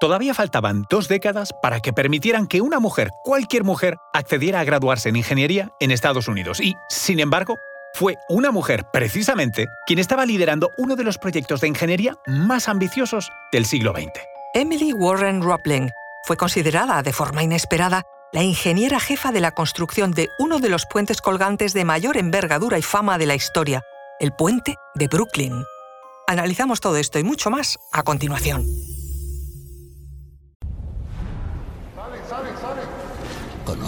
todavía faltaban dos décadas para que permitieran que una mujer, cualquier mujer, accediera a graduarse en ingeniería en Estados Unidos. Y, sin embargo, fue una mujer, precisamente, quien estaba liderando uno de los proyectos de ingeniería más ambiciosos del siglo XX. Emily Warren Roebling fue considerada de forma inesperada la ingeniera jefa de la construcción de uno de los puentes colgantes de mayor envergadura y fama de la historia, el puente de Brooklyn. Analizamos todo esto y mucho más a continuación.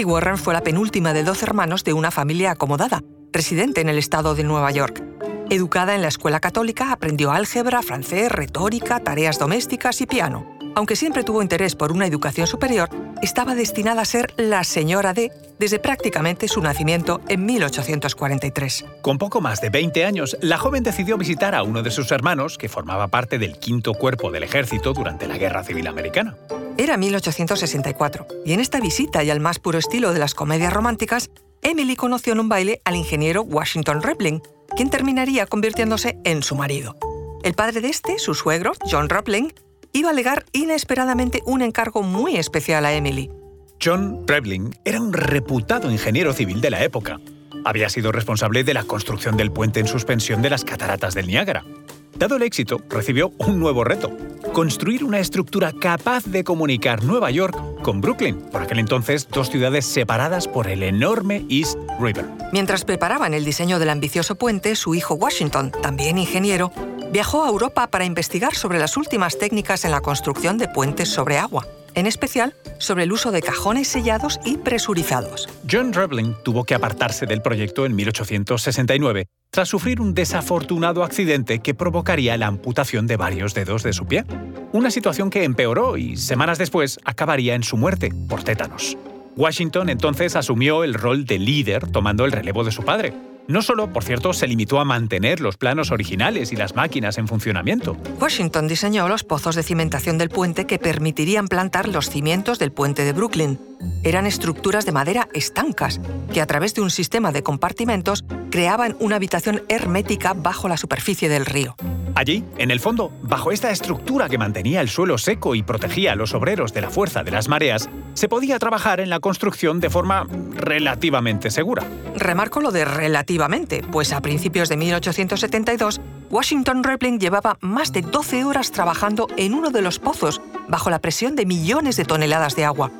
Emily Warren fue la penúltima de 12 hermanos de una familia acomodada, residente en el estado de Nueva York. Educada en la escuela católica, aprendió álgebra, francés, retórica, tareas domésticas y piano. Aunque siempre tuvo interés por una educación superior, estaba destinada a ser la señora D desde prácticamente su nacimiento en 1843. Con poco más de 20 años, la joven decidió visitar a uno de sus hermanos, que formaba parte del quinto cuerpo del ejército durante la Guerra Civil Americana. Era 1864, y en esta visita y al más puro estilo de las comedias románticas, Emily conoció en un baile al ingeniero Washington Repling, quien terminaría convirtiéndose en su marido. El padre de este, su suegro, John Repling, iba a legar inesperadamente un encargo muy especial a Emily. John Repling era un reputado ingeniero civil de la época. Había sido responsable de la construcción del puente en suspensión de las cataratas del Niágara. Dado el éxito, recibió un nuevo reto, construir una estructura capaz de comunicar Nueva York con Brooklyn, por aquel entonces dos ciudades separadas por el enorme East River. Mientras preparaban el diseño del ambicioso puente, su hijo Washington, también ingeniero, viajó a Europa para investigar sobre las últimas técnicas en la construcción de puentes sobre agua en especial sobre el uso de cajones sellados y presurizados. John Rebling tuvo que apartarse del proyecto en 1869 tras sufrir un desafortunado accidente que provocaría la amputación de varios dedos de su pie. Una situación que empeoró y semanas después acabaría en su muerte por tétanos. Washington entonces asumió el rol de líder tomando el relevo de su padre. No solo, por cierto, se limitó a mantener los planos originales y las máquinas en funcionamiento. Washington diseñó los pozos de cimentación del puente que permitirían plantar los cimientos del puente de Brooklyn. Eran estructuras de madera estancas que a través de un sistema de compartimentos creaban una habitación hermética bajo la superficie del río. Allí, en el fondo, bajo esta estructura que mantenía el suelo seco y protegía a los obreros de la fuerza de las mareas, se podía trabajar en la construcción de forma relativamente segura. Remarco lo de relativamente, pues a principios de 1872, Washington Repling llevaba más de 12 horas trabajando en uno de los pozos bajo la presión de millones de toneladas de agua.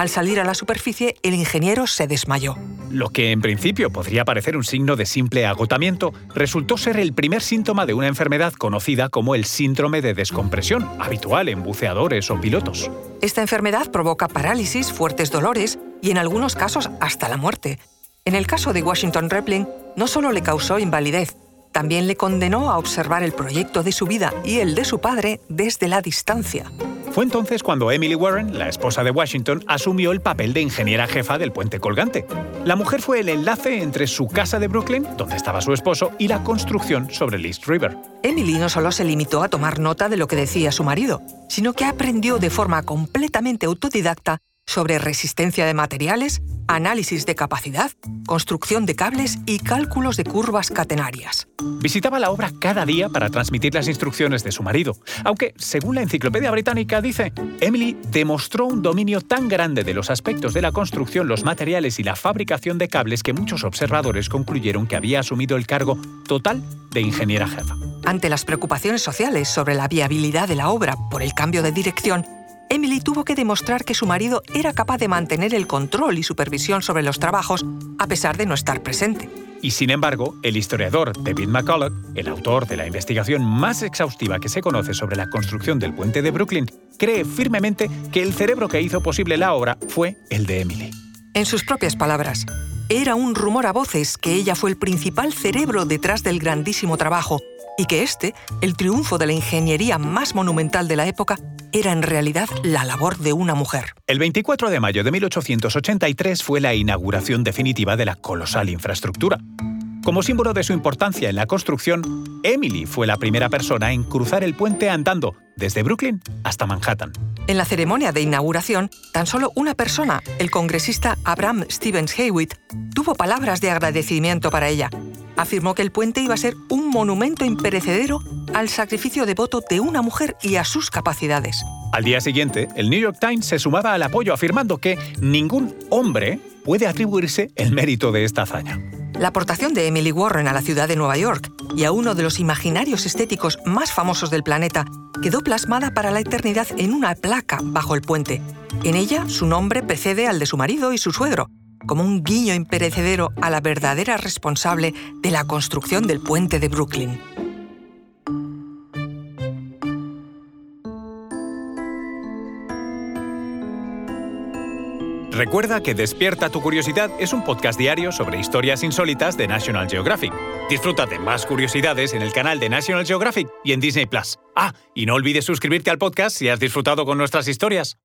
Al salir a la superficie, el ingeniero se desmayó. Lo que en principio podría parecer un signo de simple agotamiento, resultó ser el primer síntoma de una enfermedad conocida como el síndrome de descompresión, habitual en buceadores o pilotos. Esta enfermedad provoca parálisis, fuertes dolores y en algunos casos hasta la muerte. En el caso de Washington Repling, no solo le causó invalidez, también le condenó a observar el proyecto de su vida y el de su padre desde la distancia. Fue entonces cuando Emily Warren, la esposa de Washington, asumió el papel de ingeniera jefa del puente colgante. La mujer fue el enlace entre su casa de Brooklyn, donde estaba su esposo, y la construcción sobre el East River. Emily no solo se limitó a tomar nota de lo que decía su marido, sino que aprendió de forma completamente autodidacta sobre resistencia de materiales, análisis de capacidad, construcción de cables y cálculos de curvas catenarias. Visitaba la obra cada día para transmitir las instrucciones de su marido, aunque, según la Enciclopedia Británica dice, Emily demostró un dominio tan grande de los aspectos de la construcción, los materiales y la fabricación de cables que muchos observadores concluyeron que había asumido el cargo total de ingeniera jefa. Ante las preocupaciones sociales sobre la viabilidad de la obra por el cambio de dirección, Emily tuvo que demostrar que su marido era capaz de mantener el control y supervisión sobre los trabajos a pesar de no estar presente. Y sin embargo, el historiador David McCullough, el autor de la investigación más exhaustiva que se conoce sobre la construcción del puente de Brooklyn, cree firmemente que el cerebro que hizo posible la obra fue el de Emily. En sus propias palabras, era un rumor a voces que ella fue el principal cerebro detrás del grandísimo trabajo y que este, el triunfo de la ingeniería más monumental de la época, era en realidad la labor de una mujer. El 24 de mayo de 1883 fue la inauguración definitiva de la colosal infraestructura. Como símbolo de su importancia en la construcción, Emily fue la primera persona en cruzar el puente andando desde Brooklyn hasta Manhattan. En la ceremonia de inauguración, tan solo una persona, el congresista Abraham Stevens Hewitt, tuvo palabras de agradecimiento para ella. Afirmó que el puente iba a ser un monumento imperecedero al sacrificio devoto de una mujer y a sus capacidades. Al día siguiente, el New York Times se sumaba al apoyo afirmando que ningún hombre puede atribuirse el mérito de esta hazaña. La aportación de Emily Warren a la ciudad de Nueva York y a uno de los imaginarios estéticos más famosos del planeta quedó plasmada para la eternidad en una placa bajo el puente. En ella, su nombre precede al de su marido y su suegro, como un guiño imperecedero a la verdadera responsable de la construcción del puente de Brooklyn. Recuerda que Despierta tu Curiosidad es un podcast diario sobre historias insólitas de National Geographic. Disfruta de más curiosidades en el canal de National Geographic y en Disney Plus. Ah, y no olvides suscribirte al podcast si has disfrutado con nuestras historias.